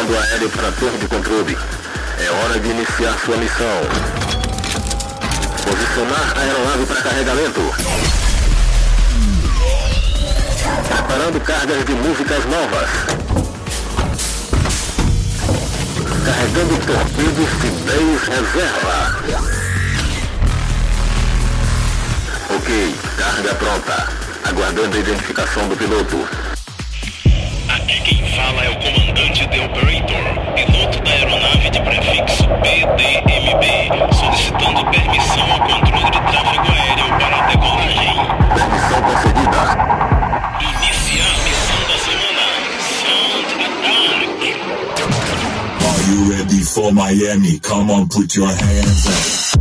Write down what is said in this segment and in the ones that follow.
Comando aéreo para torre de controle. É hora de iniciar sua missão. Posicionar a aeronave para carregamento. Preparando cargas de músicas novas. Carregando torpedos de 10 reserva. Ok, carga pronta. Aguardando a identificação do piloto. Aqui quem fala é o comandante The Operator, piloto da aeronave de prefixo PDMB, solicitando permissão ao controle de tráfego aéreo para a decolagem. Permissão concedida. Iniciar a missão da semana. Sound Attack. Are you ready for Miami? Come on, put your hands up.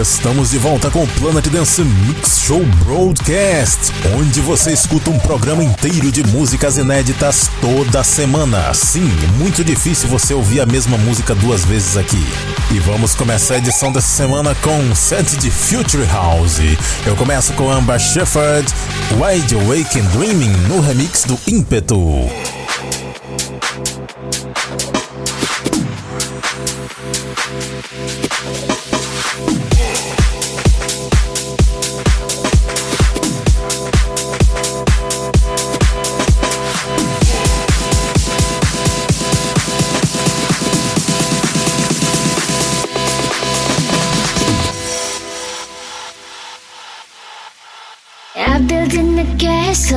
Estamos de volta com o Planet Dance Mix Show Broadcast, onde você escuta um programa inteiro de músicas inéditas toda semana. Sim, muito difícil você ouvir a mesma música duas vezes aqui. E vamos começar a edição dessa semana com um set de Future House. Eu começo com Amber Shepherd, Wide Awake and Dreaming, no remix do Ímpeto. 늦게 했어.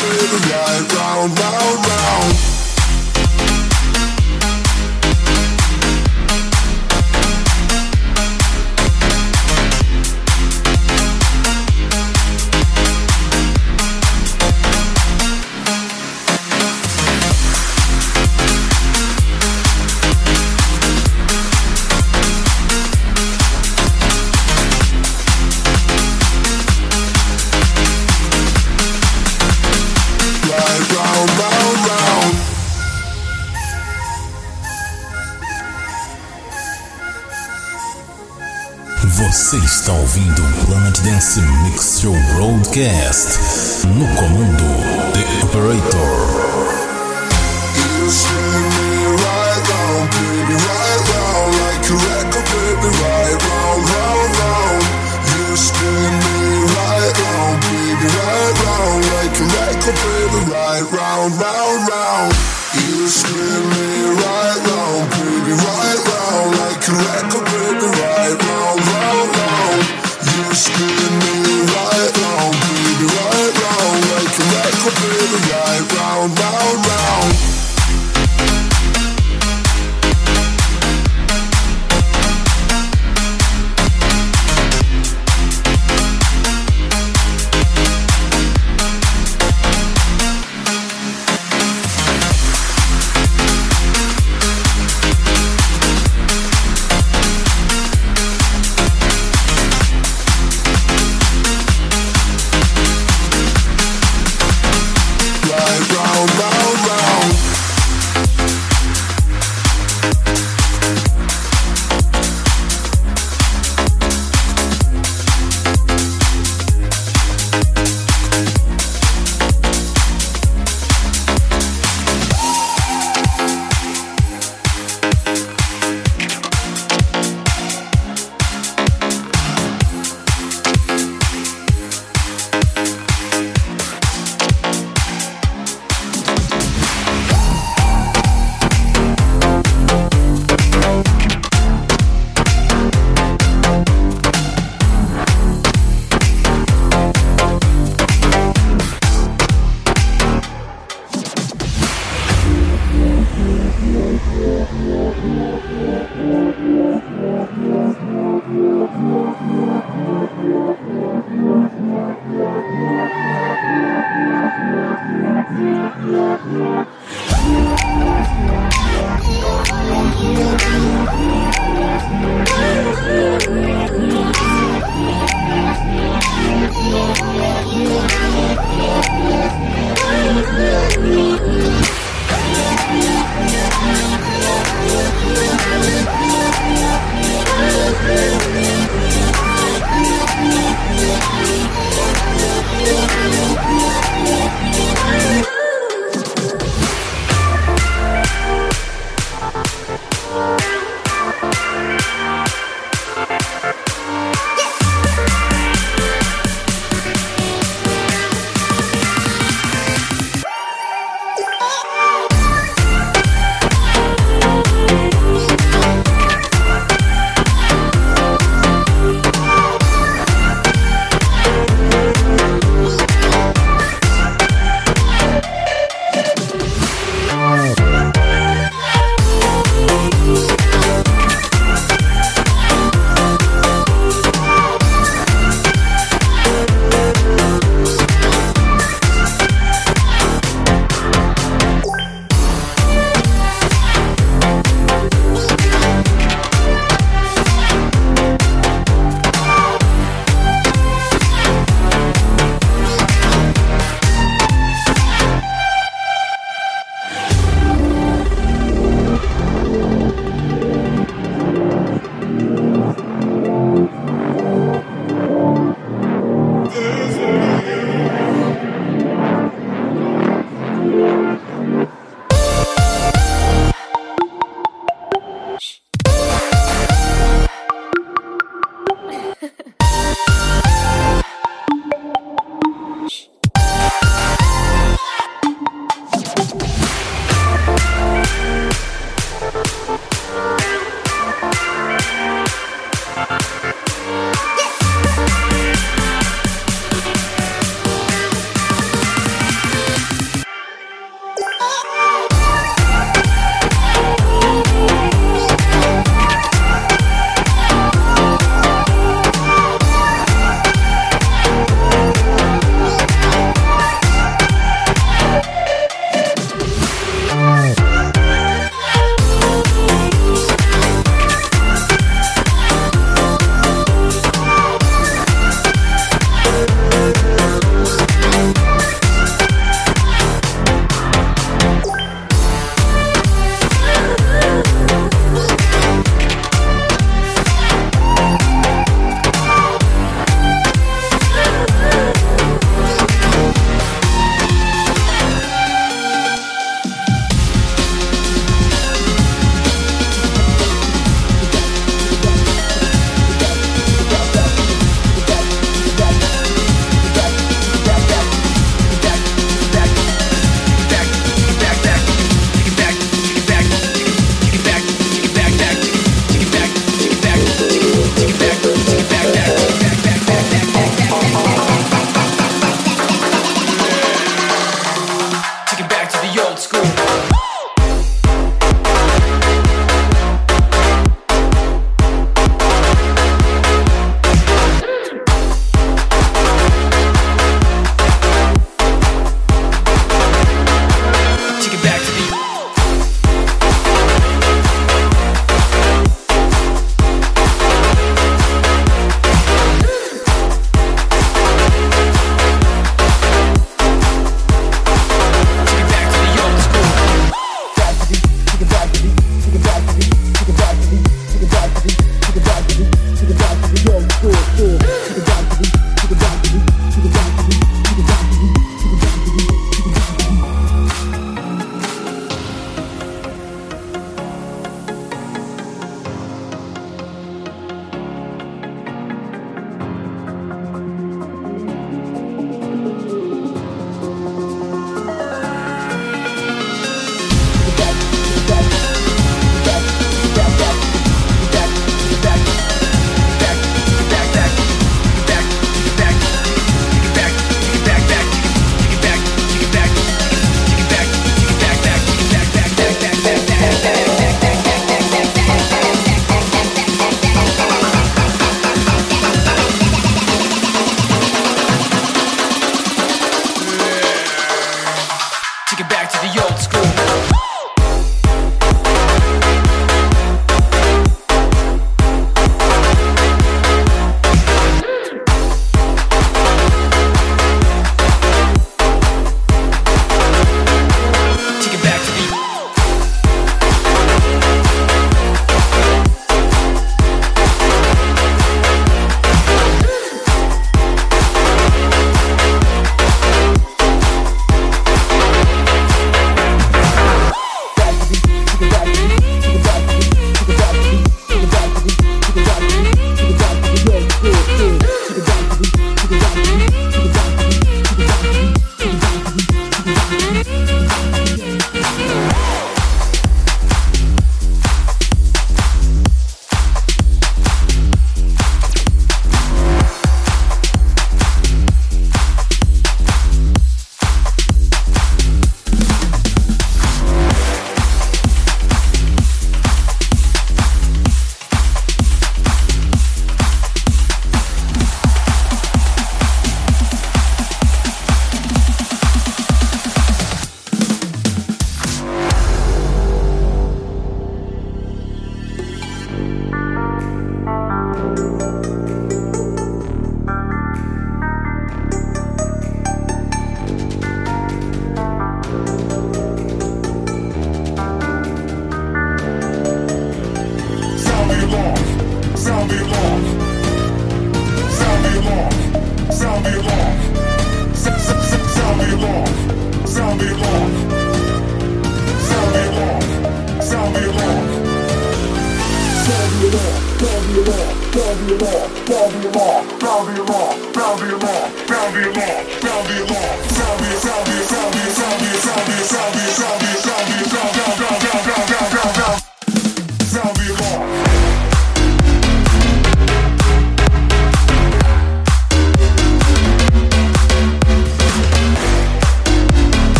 baby, right round, round, round. Podcast. No comando, The Operator.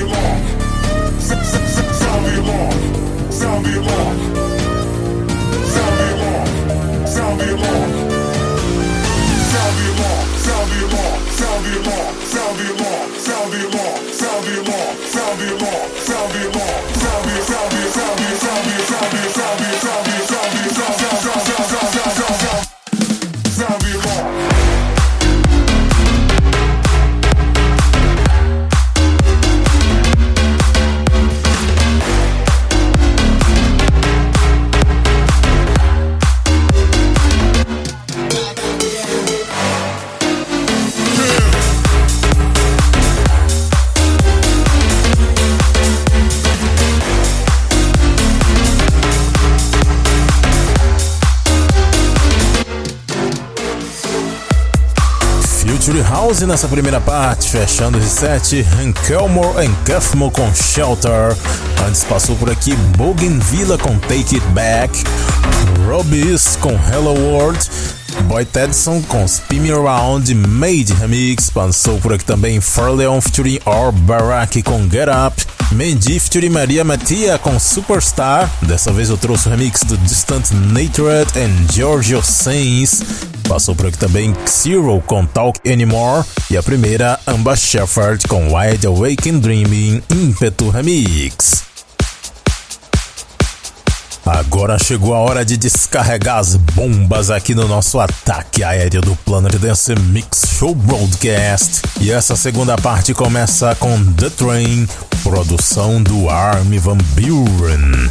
belong. 12 nessa primeira parte, fechando de 7, Kelmore and Cuffmo com Shelter. Antes passou por aqui Bougainvillea com Take It Back, Robis com Hello World, Boy Tedson com Spin Me Around, Made Remix, passou por aqui também Farleon featuring Or Barak com Get Up, Mendy featuring Maria Matia com Superstar, dessa vez eu trouxe o remix do Distant Natured and Giorgio Sainz, Passou por aqui também Zero com Talk Anymore. E a primeira, Amba Shepherd com Wide Awake and Dreaming Impetu Remix. Agora chegou a hora de descarregar as bombas aqui no nosso ataque aéreo do Planet Dance Mix Show Broadcast. E essa segunda parte começa com The Train, produção do Army Van Buren.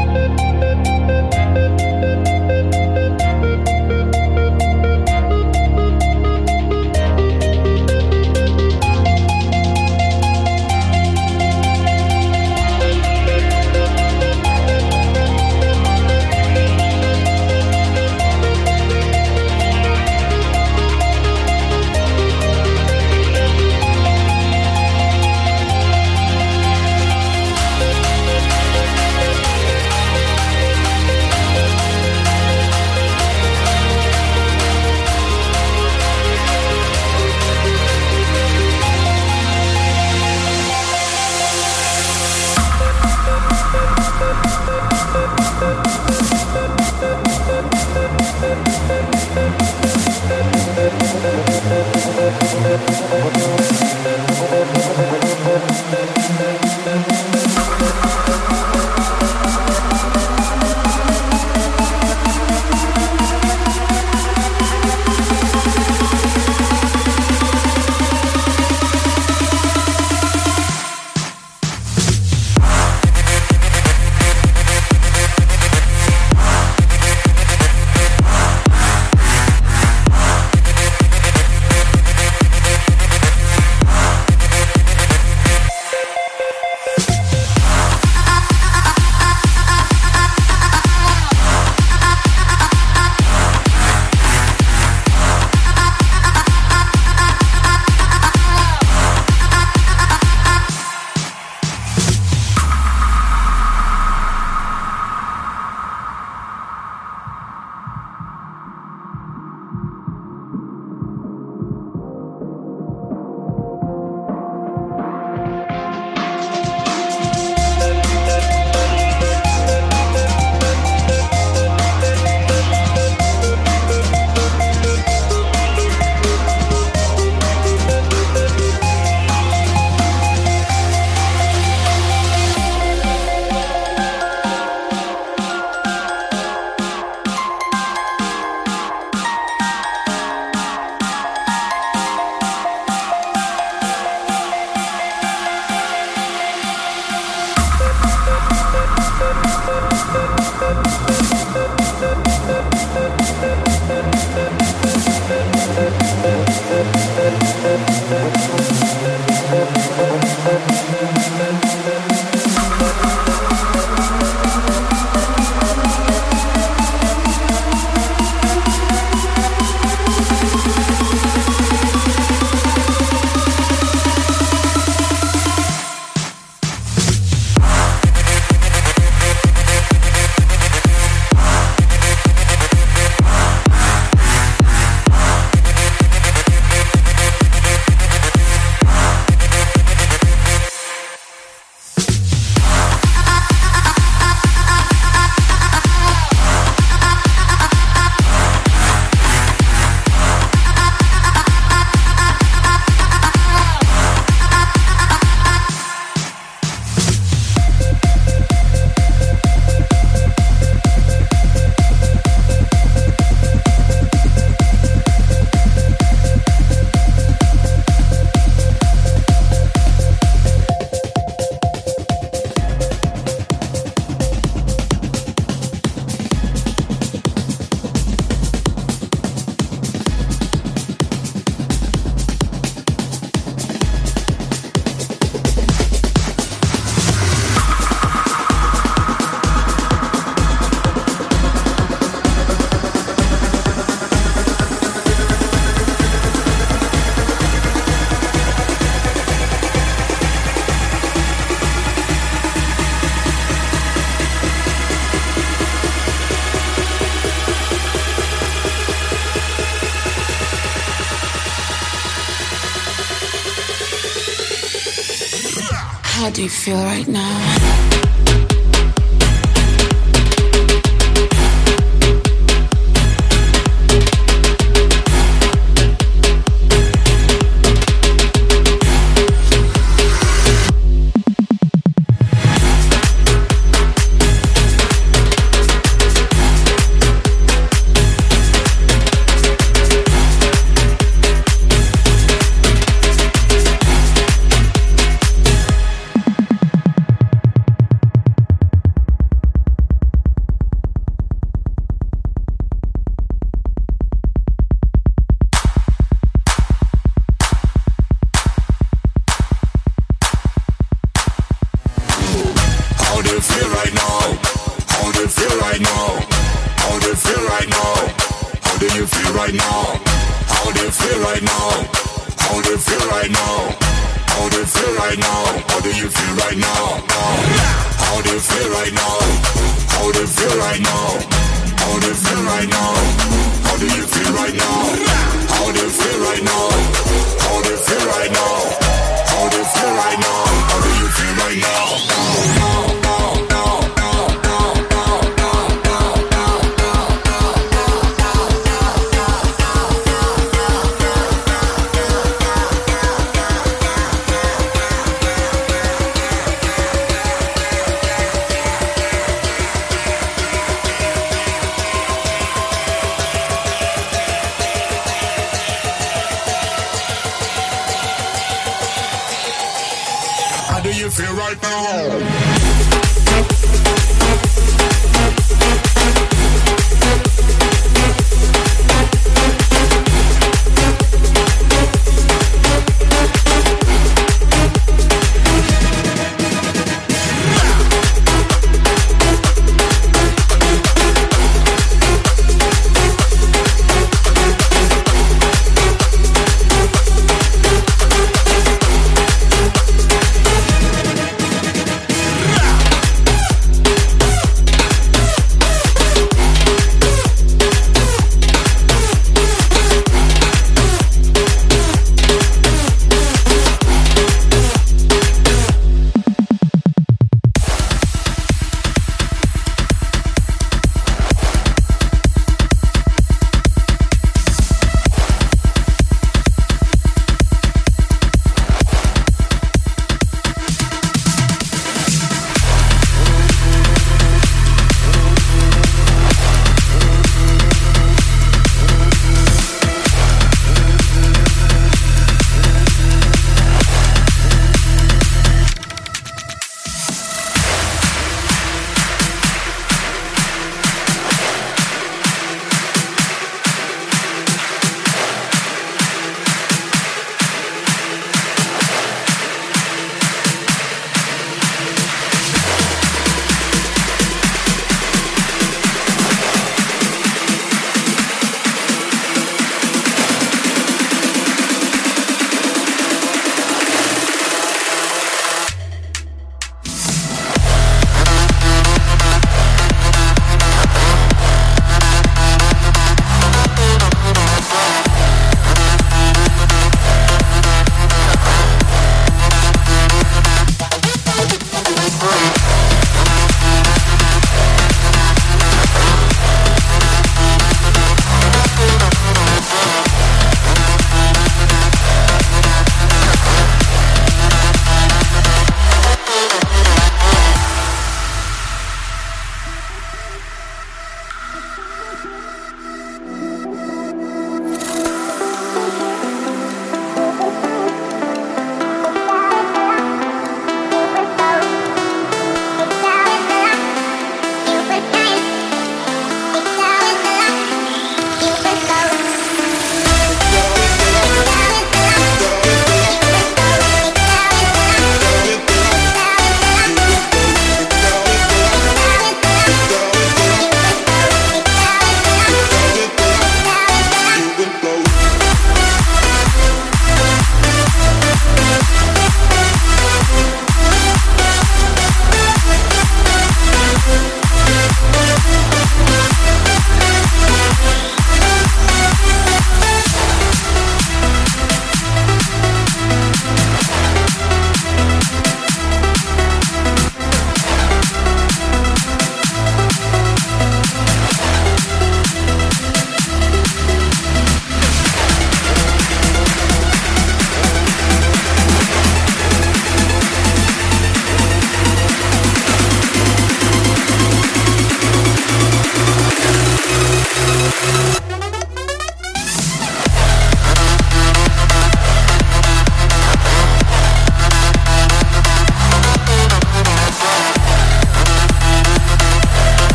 Do you feel right now?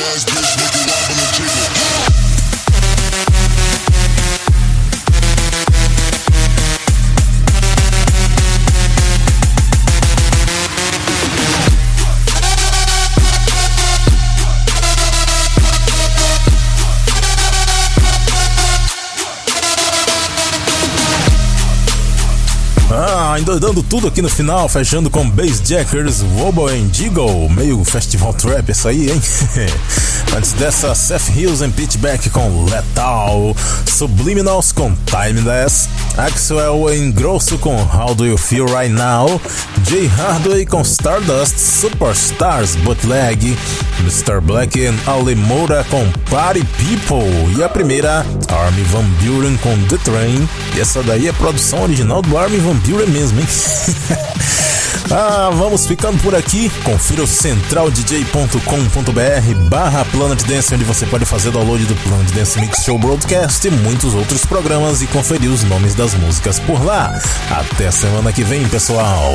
Ass, Endoidando tudo aqui no final, fechando com Bass Jackers, Wobble and Jiggle, meio festival trap essa aí, hein? Antes dessa, Seth Hills and Pitchback com Lethal, Subliminals com Timeless, Axwell em Grosso com How Do You Feel Right Now, Jay Hardway com Stardust, Superstars Bootleg, Mr. Black e Ali Moura com Party People, e a primeira, Army Van Buren com The Train, e essa daí é produção original do Army Van Buren mesmo, hein? ah, vamos ficando por aqui. Confira o centraldj.com.br barra Planet Dance, onde você pode fazer download do Planet Dance Mix Show Broadcast e muitos outros programas e conferir os nomes das músicas por lá. Até semana que vem, pessoal.